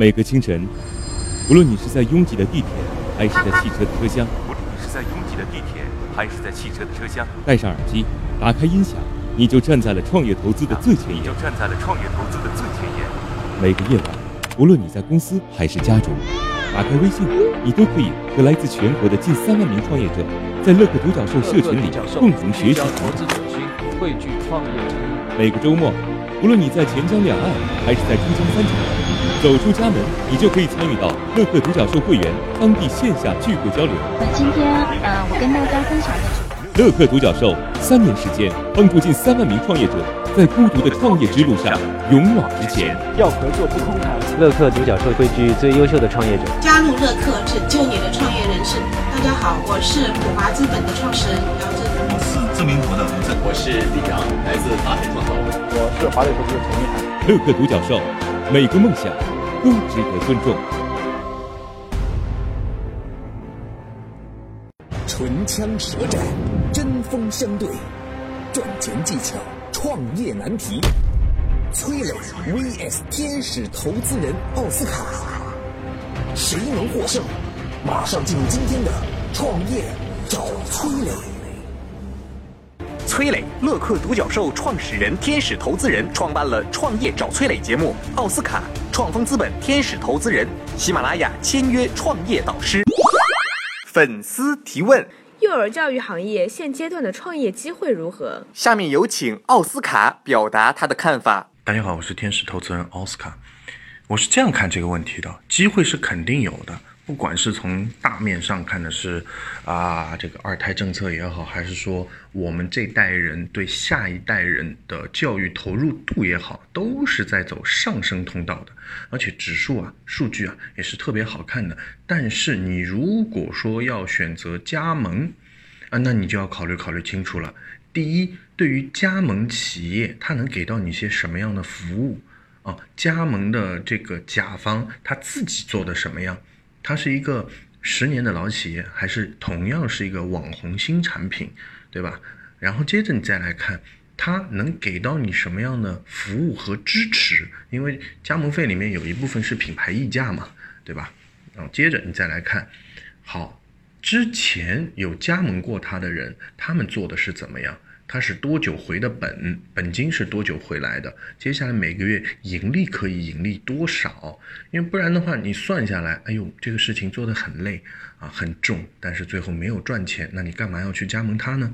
每个清晨，无论你是在拥挤的地铁，还是在汽车的车厢，无论你是在拥挤的地铁，还是在汽车的车厢，戴上耳机，打开音响，你就站在了创业投资的最前沿。你就站在了创业投资的最前沿。每个夜晚，无论你在公司还是家中，打开微信，你都可以和来自全国的近三万名创业者，在乐客独角兽社群里共同学习投资者群，汇聚创业者。每个周末，无论你在钱江两岸还是在珠江三角洲，走出家门，你就可以参与到乐客独角兽会员当地线下聚会交流。那今天，呃，我跟大家分享的是乐客独角兽三年时间，帮助近三万名创业者在孤独的创业之路上勇往直前。要合作不空谈。乐客独角兽汇聚最优秀的创业者，加入乐客，拯救你的创业人生。大家好，我是普华资本的创始人。我是知名博的吴正，我是李阳，来自华美创投。我是华北投资的陈一涵。乐客独角兽，每个梦想都值得尊重。唇枪舌战，针锋相对，赚钱技巧，创业难题。崔磊 vs 天使投资人奥斯卡，谁能获胜？马上进入今天的创业找崔磊。崔磊，乐客独角兽创始人、天使投资人，创办了《创业找崔磊》节目。奥斯卡，创丰资本天使投资人，喜马拉雅签约创业导师。粉丝提问：幼儿教育行业现阶段的创业机会如何？下面有请奥斯卡表达他的看法。大家好，我是天使投资人奥斯卡。我是这样看这个问题的：机会是肯定有的。不管是从大面上看的是啊，这个二胎政策也好，还是说我们这代人对下一代人的教育投入度也好，都是在走上升通道的。而且指数啊、数据啊也是特别好看的。但是你如果说要选择加盟啊，那你就要考虑考虑清楚了。第一，对于加盟企业，它能给到你些什么样的服务啊？加盟的这个甲方他自己做的什么样？它是一个十年的老企业，还是同样是一个网红新产品，对吧？然后接着你再来看，它能给到你什么样的服务和支持？因为加盟费里面有一部分是品牌溢价嘛，对吧？然后接着你再来看，好，之前有加盟过它的人，他们做的是怎么样？它是多久回的本？本金是多久回来的？接下来每个月盈利可以盈利多少？因为不然的话，你算下来，哎呦，这个事情做得很累啊，很重，但是最后没有赚钱，那你干嘛要去加盟它呢？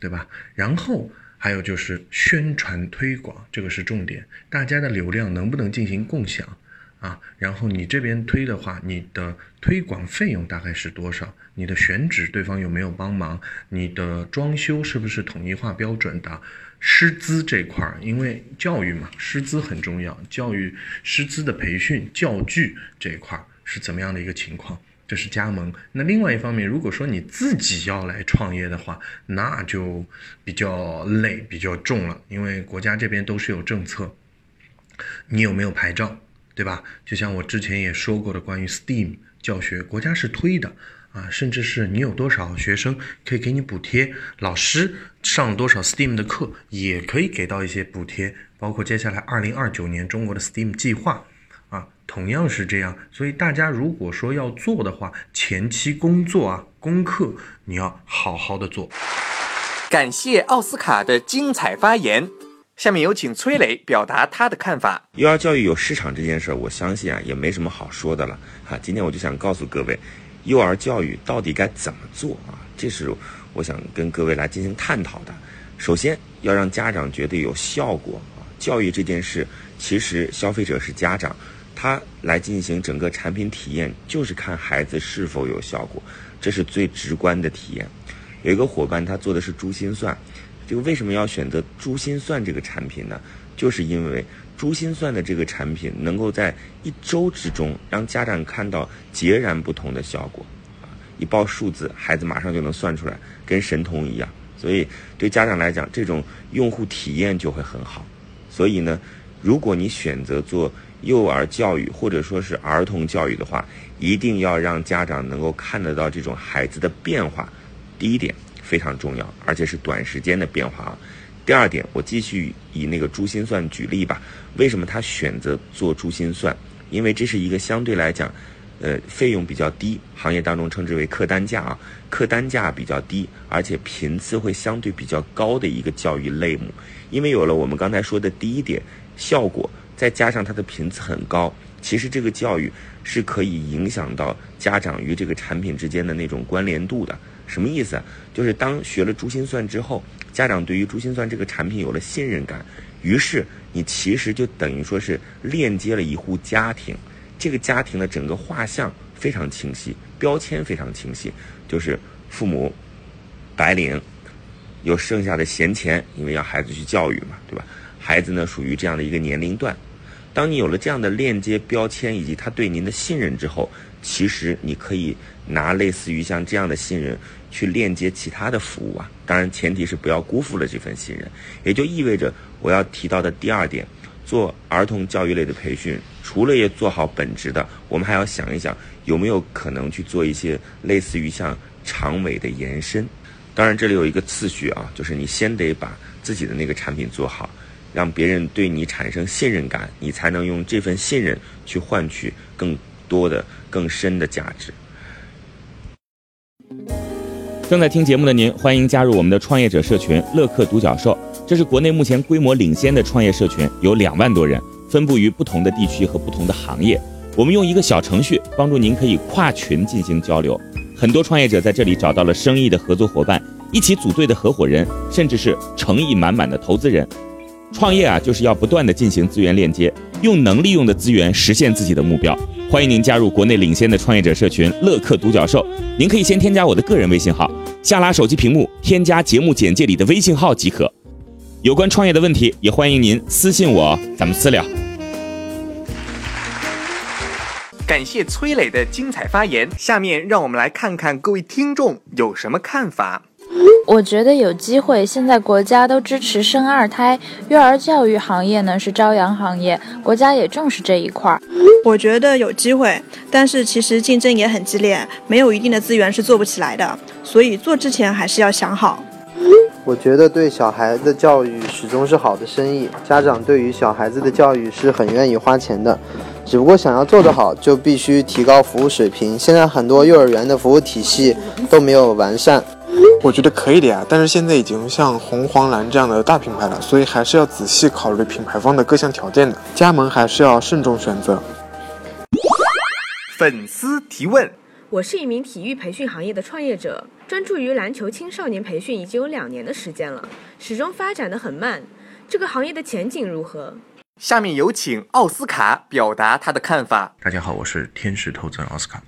对吧？然后还有就是宣传推广，这个是重点，大家的流量能不能进行共享？啊，然后你这边推的话，你的推广费用大概是多少？你的选址对方有没有帮忙？你的装修是不是统一化标准的？师资这块儿，因为教育嘛，师资很重要。教育师资的培训、教具这一块儿是怎么样的一个情况？这是加盟。那另外一方面，如果说你自己要来创业的话，那就比较累、比较重了，因为国家这边都是有政策，你有没有牌照？对吧？就像我之前也说过的，关于 STEAM 教学，国家是推的啊，甚至是你有多少学生可以给你补贴，老师上多少 STEAM 的课也可以给到一些补贴，包括接下来二零二九年中国的 STEAM 计划啊，同样是这样。所以大家如果说要做的话，前期工作啊，功课你要好好的做。感谢奥斯卡的精彩发言。下面有请崔磊表达他的看法。幼儿教育有市场这件事儿，我相信啊，也没什么好说的了。哈，今天我就想告诉各位，幼儿教育到底该怎么做啊？这是我想跟各位来进行探讨的。首先要让家长觉得有效果啊。教育这件事，其实消费者是家长，他来进行整个产品体验，就是看孩子是否有效果，这是最直观的体验。有一个伙伴，他做的是珠心算。这个为什么要选择珠心算这个产品呢？就是因为珠心算的这个产品能够在一周之中让家长看到截然不同的效果，啊，一报数字，孩子马上就能算出来，跟神童一样。所以对家长来讲，这种用户体验就会很好。所以呢，如果你选择做幼儿教育或者说是儿童教育的话，一定要让家长能够看得到这种孩子的变化。第一点。非常重要，而且是短时间的变化啊。第二点，我继续以那个珠心算举例吧。为什么他选择做珠心算？因为这是一个相对来讲，呃，费用比较低，行业当中称之为客单价啊，客单价比较低，而且频次会相对比较高的一个教育类目。因为有了我们刚才说的第一点效果，再加上它的频次很高，其实这个教育是可以影响到家长与这个产品之间的那种关联度的。什么意思？就是当学了珠心算之后，家长对于珠心算这个产品有了信任感，于是你其实就等于说是链接了一户家庭，这个家庭的整个画像非常清晰，标签非常清晰，就是父母白领，有剩下的闲钱，因为要孩子去教育嘛，对吧？孩子呢属于这样的一个年龄段，当你有了这样的链接标签以及他对您的信任之后，其实你可以拿类似于像这样的信任。去链接其他的服务啊，当然前提是不要辜负了这份信任，也就意味着我要提到的第二点，做儿童教育类的培训，除了也做好本职的，我们还要想一想有没有可能去做一些类似于像长尾的延伸。当然这里有一个次序啊，就是你先得把自己的那个产品做好，让别人对你产生信任感，你才能用这份信任去换取更多的、更深的价值。正在听节目的您，欢迎加入我们的创业者社群“乐客独角兽”。这是国内目前规模领先的创业社群，有两万多人，分布于不同的地区和不同的行业。我们用一个小程序帮助您可以跨群进行交流。很多创业者在这里找到了生意的合作伙伴，一起组队的合伙人，甚至是诚意满满的投资人。创业啊，就是要不断的进行资源链接，用能利用的资源实现自己的目标。欢迎您加入国内领先的创业者社群“乐客独角兽”。您可以先添加我的个人微信号，下拉手机屏幕添加节目简介里的微信号即可。有关创业的问题，也欢迎您私信我，咱们私聊。感谢崔磊的精彩发言，下面让我们来看看各位听众有什么看法。我觉得有机会。现在国家都支持生二胎，幼儿教育行业呢是朝阳行业，国家也重视这一块儿。我觉得有机会，但是其实竞争也很激烈，没有一定的资源是做不起来的。所以做之前还是要想好。我觉得对小孩的教育始终是好的生意，家长对于小孩子的教育是很愿意花钱的，只不过想要做得好，就必须提高服务水平。现在很多幼儿园的服务体系都没有完善。我觉得可以的呀，但是现在已经像红黄蓝这样的大品牌了，所以还是要仔细考虑品牌方的各项条件的，加盟还是要慎重选择。粉丝提问：我是一名体育培训行业的创业者，专注于篮球青少年培训已经有两年的时间了，始终发展的很慢，这个行业的前景如何？下面有请奥斯卡表达他的看法。大家好，我是天使投资人奥斯卡。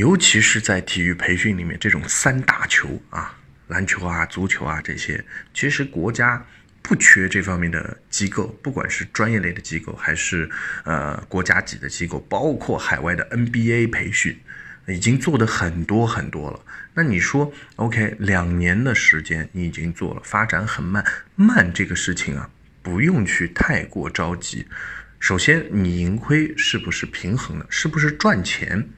尤其是在体育培训里面，这种三大球啊，篮球啊、足球啊这些，其实国家不缺这方面的机构，不管是专业类的机构，还是呃国家级的机构，包括海外的 NBA 培训，已经做的很多很多了。那你说，OK，两年的时间你已经做了，发展很慢，慢这个事情啊，不用去太过着急。首先，你盈亏是不是平衡的，是不是赚钱？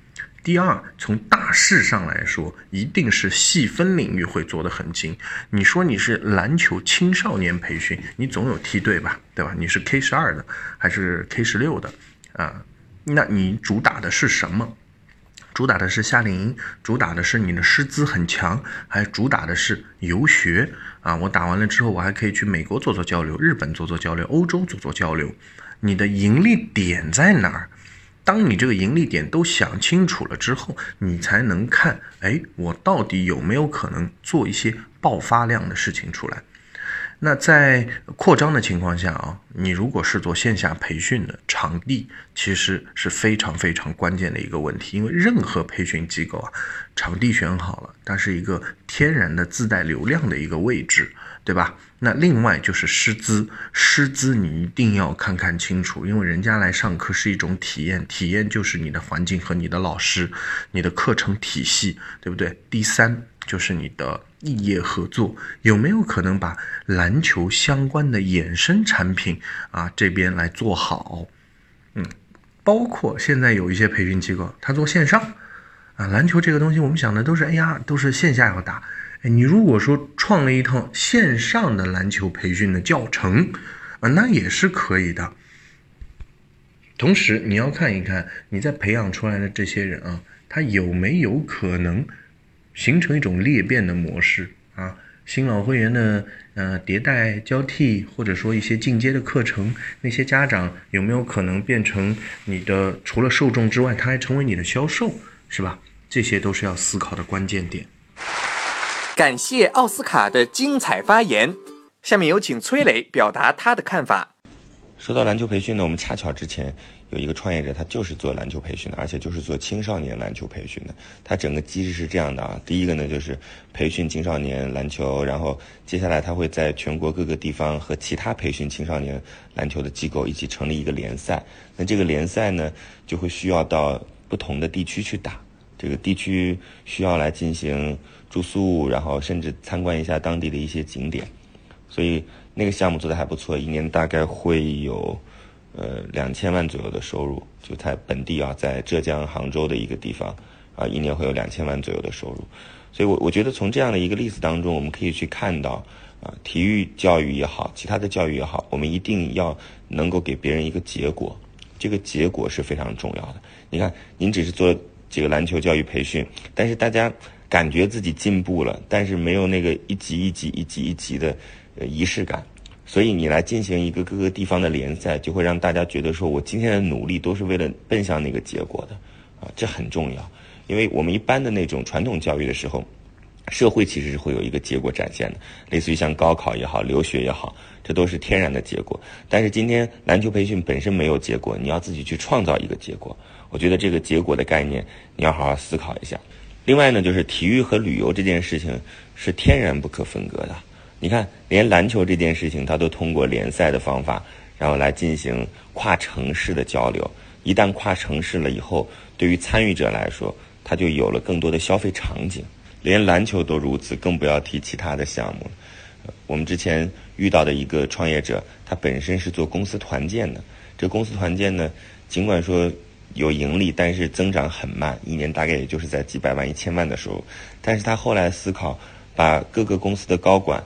第二，从大势上来说，一定是细分领域会做得很精。你说你是篮球青少年培训，你总有梯队吧，对吧？你是 K 十二的还是 K 十六的啊？那你主打的是什么？主打的是夏令营，主打的是你的师资很强，还主打的是游学啊？我打完了之后，我还可以去美国做做交流，日本做做交流，欧洲做做交流。你的盈利点在哪儿？当你这个盈利点都想清楚了之后，你才能看，哎，我到底有没有可能做一些爆发量的事情出来？那在扩张的情况下啊，你如果是做线下培训的场地，其实是非常非常关键的一个问题，因为任何培训机构啊，场地选好了，它是一个天然的自带流量的一个位置。对吧？那另外就是师资，师资你一定要看看清楚，因为人家来上课是一种体验，体验就是你的环境和你的老师，你的课程体系，对不对？第三就是你的异业合作，有没有可能把篮球相关的衍生产品啊这边来做好？嗯，包括现在有一些培训机构，他做线上啊，篮球这个东西我们想的都是，哎呀，都是线下要打。哎，你如果说创了一套线上的篮球培训的教程，啊，那也是可以的。同时你要看一看你在培养出来的这些人啊，他有没有可能形成一种裂变的模式啊？新老会员的呃迭代交替，或者说一些进阶的课程，那些家长有没有可能变成你的除了受众之外，他还成为你的销售，是吧？这些都是要思考的关键点。感谢奥斯卡的精彩发言，下面有请崔磊表达他的看法。说到篮球培训呢，我们恰巧之前有一个创业者，他就是做篮球培训的，而且就是做青少年篮球培训的。他整个机制是这样的啊，第一个呢就是培训青少年篮球，然后接下来他会在全国各个地方和其他培训青少年篮球的机构一起成立一个联赛。那这个联赛呢，就会需要到不同的地区去打，这个地区需要来进行住宿，然后甚至参观一下当地的一些景点，所以。那个项目做的还不错，一年大概会有，呃，两千万左右的收入，就在本地啊，在浙江杭州的一个地方，啊，一年会有两千万左右的收入。所以，我我觉得从这样的一个例子当中，我们可以去看到，啊，体育教育也好，其他的教育也好，我们一定要能够给别人一个结果，这个结果是非常重要的。你看，您只是做这个篮球教育培训，但是大家感觉自己进步了，但是没有那个一级一级一级一级的。呃，仪式感，所以你来进行一个各个地方的联赛，就会让大家觉得说，我今天的努力都是为了奔向那个结果的，啊，这很重要。因为我们一般的那种传统教育的时候，社会其实是会有一个结果展现的，类似于像高考也好，留学也好，这都是天然的结果。但是今天篮球培训本身没有结果，你要自己去创造一个结果。我觉得这个结果的概念，你要好好思考一下。另外呢，就是体育和旅游这件事情是天然不可分割的。你看，连篮球这件事情，它都通过联赛的方法，然后来进行跨城市的交流。一旦跨城市了以后，对于参与者来说，他就有了更多的消费场景。连篮球都如此，更不要提其他的项目。我们之前遇到的一个创业者，他本身是做公司团建的。这公司团建呢，尽管说有盈利，但是增长很慢，一年大概也就是在几百万、一千万的收入。但是他后来思考，把各个公司的高管。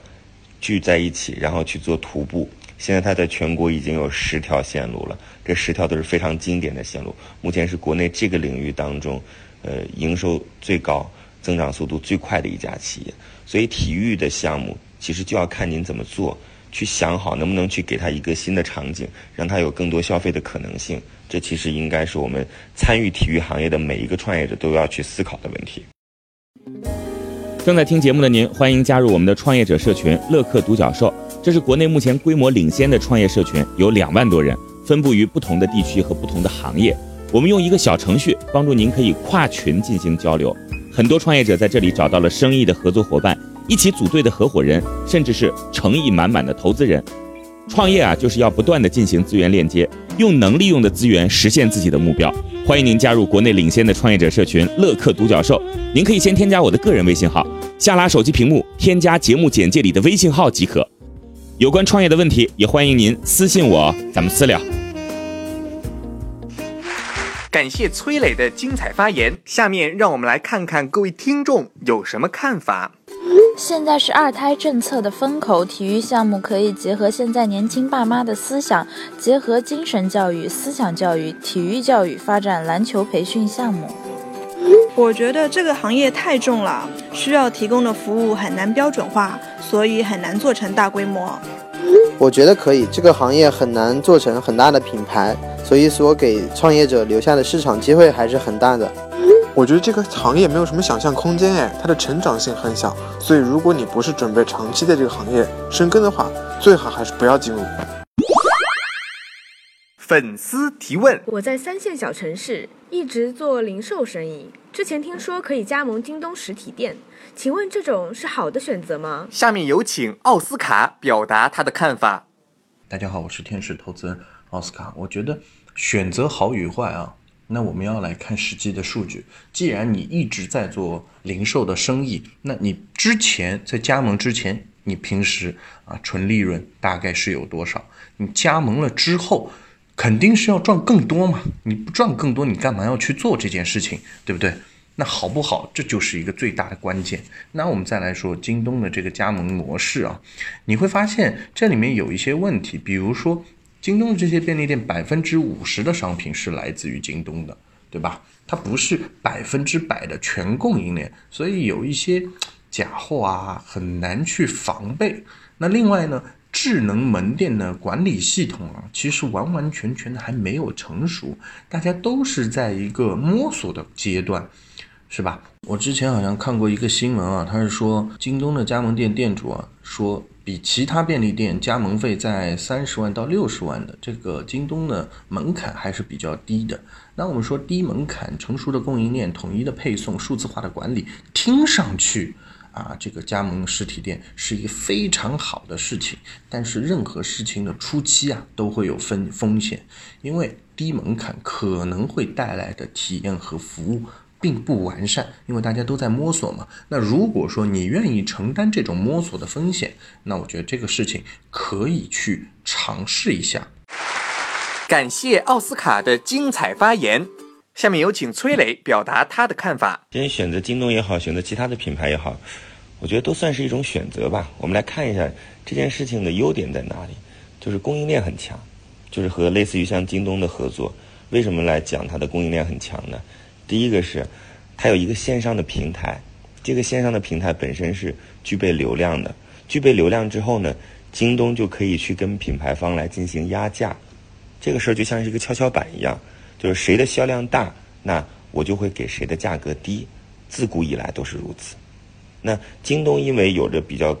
聚在一起，然后去做徒步。现在他在全国已经有十条线路了，这十条都是非常经典的线路。目前是国内这个领域当中，呃，营收最高、增长速度最快的一家企业。所以体育的项目其实就要看您怎么做，去想好能不能去给他一个新的场景，让他有更多消费的可能性。这其实应该是我们参与体育行业的每一个创业者都要去思考的问题。正在听节目的您，欢迎加入我们的创业者社群“乐客独角兽”。这是国内目前规模领先的创业社群，有两万多人，分布于不同的地区和不同的行业。我们用一个小程序帮助您可以跨群进行交流。很多创业者在这里找到了生意的合作伙伴，一起组队的合伙人，甚至是诚意满满的投资人。创业啊，就是要不断的进行资源链接，用能利用的资源实现自己的目标。欢迎您加入国内领先的创业者社群“乐客独角兽”。您可以先添加我的个人微信号，下拉手机屏幕添加节目简介里的微信号即可。有关创业的问题，也欢迎您私信我，咱们私聊。感谢崔磊的精彩发言，下面让我们来看看各位听众有什么看法。现在是二胎政策的风口，体育项目可以结合现在年轻爸妈的思想，结合精神教育、思想教育、体育教育，发展篮球培训项目。我觉得这个行业太重了，需要提供的服务很难标准化，所以很难做成大规模。我觉得可以，这个行业很难做成很大的品牌，所以所给创业者留下的市场机会还是很大的。我觉得这个行业没有什么想象空间哎，它的成长性很小，所以如果你不是准备长期在这个行业深耕的话，最好还是不要进入。粉丝提问：我在三线小城市一直做零售生意，之前听说可以加盟京东实体店，请问这种是好的选择吗？下面有请奥斯卡表达他的看法。大家好，我是天使投资人奥斯卡，我觉得选择好与坏啊。那我们要来看实际的数据。既然你一直在做零售的生意，那你之前在加盟之前，你平时啊纯利润大概是有多少？你加盟了之后，肯定是要赚更多嘛？你不赚更多，你干嘛要去做这件事情？对不对？那好不好？这就是一个最大的关键。那我们再来说京东的这个加盟模式啊，你会发现这里面有一些问题，比如说。京东的这些便利店百分之五十的商品是来自于京东的，对吧？它不是百分之百的全供应链，所以有一些假货啊，很难去防备。那另外呢，智能门店的管理系统啊，其实完完全全的还没有成熟，大家都是在一个摸索的阶段，是吧？我之前好像看过一个新闻啊，他是说京东的加盟店店主啊，说比其他便利店加盟费在三十万到六十万的这个京东的门槛还是比较低的。那我们说低门槛、成熟的供应链、统一的配送、数字化的管理，听上去啊，这个加盟实体店是一个非常好的事情。但是任何事情的初期啊，都会有风风险，因为低门槛可能会带来的体验和服务。并不完善，因为大家都在摸索嘛。那如果说你愿意承担这种摸索的风险，那我觉得这个事情可以去尝试一下。感谢奥斯卡的精彩发言，下面有请崔磊表达他的看法。今天选择京东也好，选择其他的品牌也好，我觉得都算是一种选择吧。我们来看一下这件事情的优点在哪里，就是供应链很强，就是和类似于像京东的合作。为什么来讲它的供应链很强呢？第一个是，它有一个线上的平台，这个线上的平台本身是具备流量的。具备流量之后呢，京东就可以去跟品牌方来进行压价。这个事儿就像是一个跷跷板一样，就是谁的销量大，那我就会给谁的价格低。自古以来都是如此。那京东因为有着比较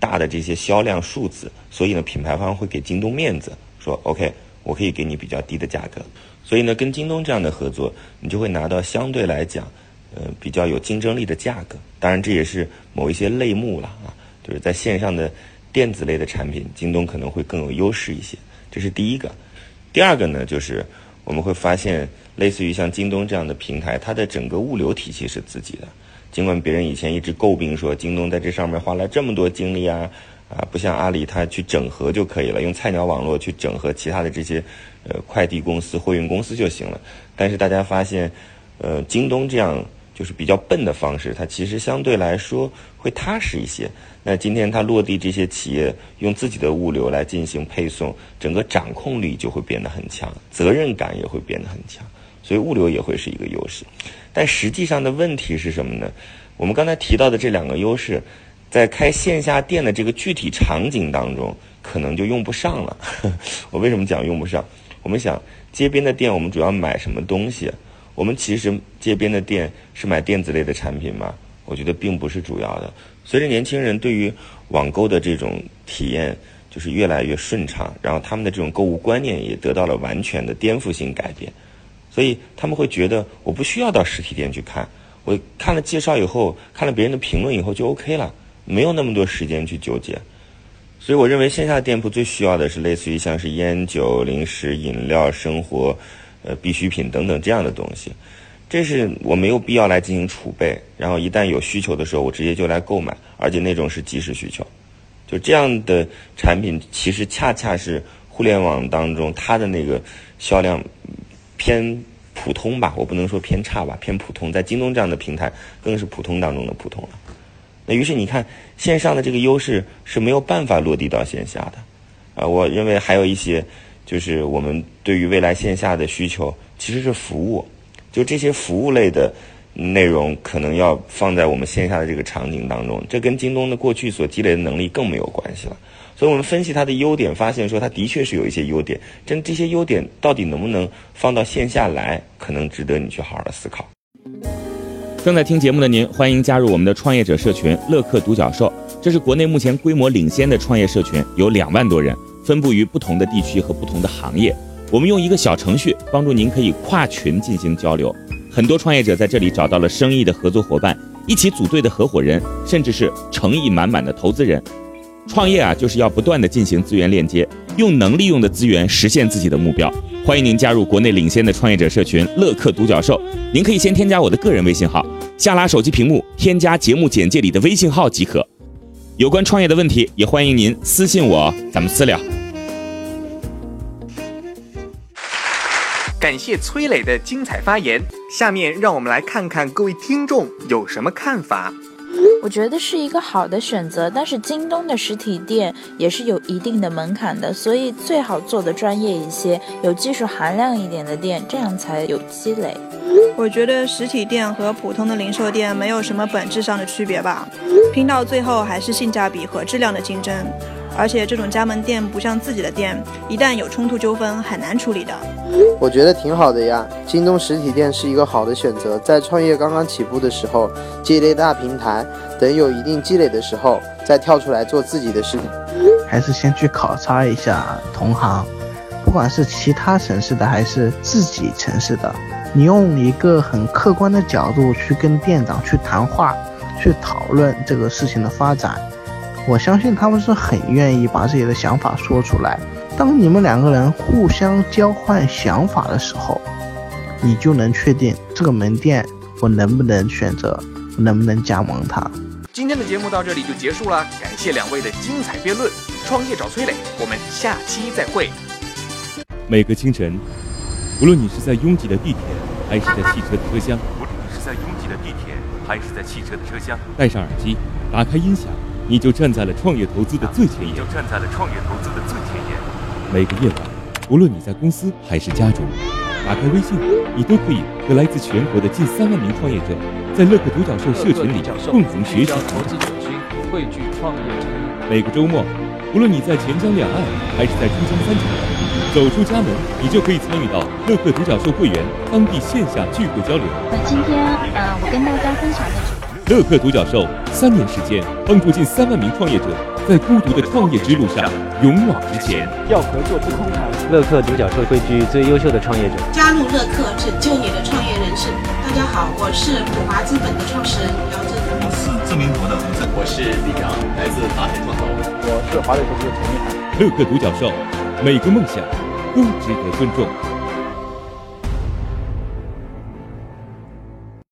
大的这些销量数字，所以呢，品牌方会给京东面子，说 OK，我可以给你比较低的价格。所以呢，跟京东这样的合作，你就会拿到相对来讲，呃，比较有竞争力的价格。当然，这也是某一些类目了啊，就是在线上的电子类的产品，京东可能会更有优势一些。这是第一个。第二个呢，就是我们会发现，类似于像京东这样的平台，它的整个物流体系是自己的。尽管别人以前一直诟病说，京东在这上面花了这么多精力啊。啊，不像阿里，它去整合就可以了，用菜鸟网络去整合其他的这些，呃，快递公司、货运公司就行了。但是大家发现，呃，京东这样就是比较笨的方式，它其实相对来说会踏实一些。那今天它落地这些企业用自己的物流来进行配送，整个掌控力就会变得很强，责任感也会变得很强，所以物流也会是一个优势。但实际上的问题是什么呢？我们刚才提到的这两个优势。在开线下店的这个具体场景当中，可能就用不上了。我为什么讲用不上？我们想街边的店，我们主要买什么东西？我们其实街边的店是买电子类的产品吗？我觉得并不是主要的。随着年轻人对于网购的这种体验就是越来越顺畅，然后他们的这种购物观念也得到了完全的颠覆性改变，所以他们会觉得我不需要到实体店去看，我看了介绍以后，看了别人的评论以后就 OK 了。没有那么多时间去纠结，所以我认为线下店铺最需要的是类似于像是烟酒、零食、饮料、生活，呃，必需品等等这样的东西。这是我没有必要来进行储备，然后一旦有需求的时候，我直接就来购买，而且那种是即时需求。就这样的产品，其实恰恰是互联网当中它的那个销量偏普通吧，我不能说偏差吧，偏普通。在京东这样的平台，更是普通当中的普通了。那于是你看，线上的这个优势是没有办法落地到线下的，啊，我认为还有一些，就是我们对于未来线下的需求其实是服务，就这些服务类的内容可能要放在我们线下的这个场景当中，这跟京东的过去所积累的能力更没有关系了。所以我们分析它的优点，发现说它的确是有一些优点，但这些优点到底能不能放到线下来，可能值得你去好好的思考。正在听节目的您，欢迎加入我们的创业者社群“乐客独角兽”。这是国内目前规模领先的创业社群，有两万多人，分布于不同的地区和不同的行业。我们用一个小程序帮助您可以跨群进行交流。很多创业者在这里找到了生意的合作伙伴，一起组队的合伙人，甚至是诚意满满的投资人。创业啊，就是要不断的进行资源链接，用能利用的资源实现自己的目标。欢迎您加入国内领先的创业者社群“乐客独角兽”。您可以先添加我的个人微信号。下拉手机屏幕，添加节目简介里的微信号即可。有关创业的问题，也欢迎您私信我，咱们私聊。感谢崔磊的精彩发言，下面让我们来看看各位听众有什么看法。我觉得是一个好的选择，但是京东的实体店也是有一定的门槛的，所以最好做的专业一些，有技术含量一点的店，这样才有积累。我觉得实体店和普通的零售店没有什么本质上的区别吧，拼到最后还是性价比和质量的竞争。而且这种加盟店不像自己的店，一旦有冲突纠纷很难处理的。我觉得挺好的呀，京东实体店是一个好的选择，在创业刚刚起步的时候积累大平台，等有一定积累的时候再跳出来做自己的事情。还是先去考察一下同行，不管是其他城市的还是自己城市的，你用一个很客观的角度去跟店长去谈话，去讨论这个事情的发展。我相信他们是很愿意把自己的想法说出来。当你们两个人互相交换想法的时候，你就能确定这个门店我能不能选择，能不能加盟它。今天的节目到这里就结束了，感谢两位的精彩辩论。创业找崔磊，我们下期再会。每个清晨，无论你是在拥挤的地铁，还是在汽车的车厢，无论你是在拥挤的地铁，还是在汽车的车厢，戴上耳机，打开音响。你就站在了创业投资的最前沿，你就站在了创业投资的最前沿。每个夜晚，无论你在公司还是家中，打开微信，你都可以和来自全国的近三万名创业者，在乐客独角兽社群里共同学习投资者群汇聚创业者。每个周末，无论你在钱江两岸还是在珠江三角洲，走出家门，你就可以参与到乐客独角兽会员当地线下聚会交流。那今天，呃，我跟大家分享的。乐客独角兽三年时间，帮助近三万名创业者在孤独的创业之路上勇往直前。要合作不空谈。乐客独角兽汇聚最优秀的创业者，加入乐客，拯救你的创业人生。大家好，我是普华资本的创始人姚振。我是自明博的洪正，我是李阳，来自达天创投。我是华磊投资的陈一涵。乐客独角兽，每个梦想都值得尊重。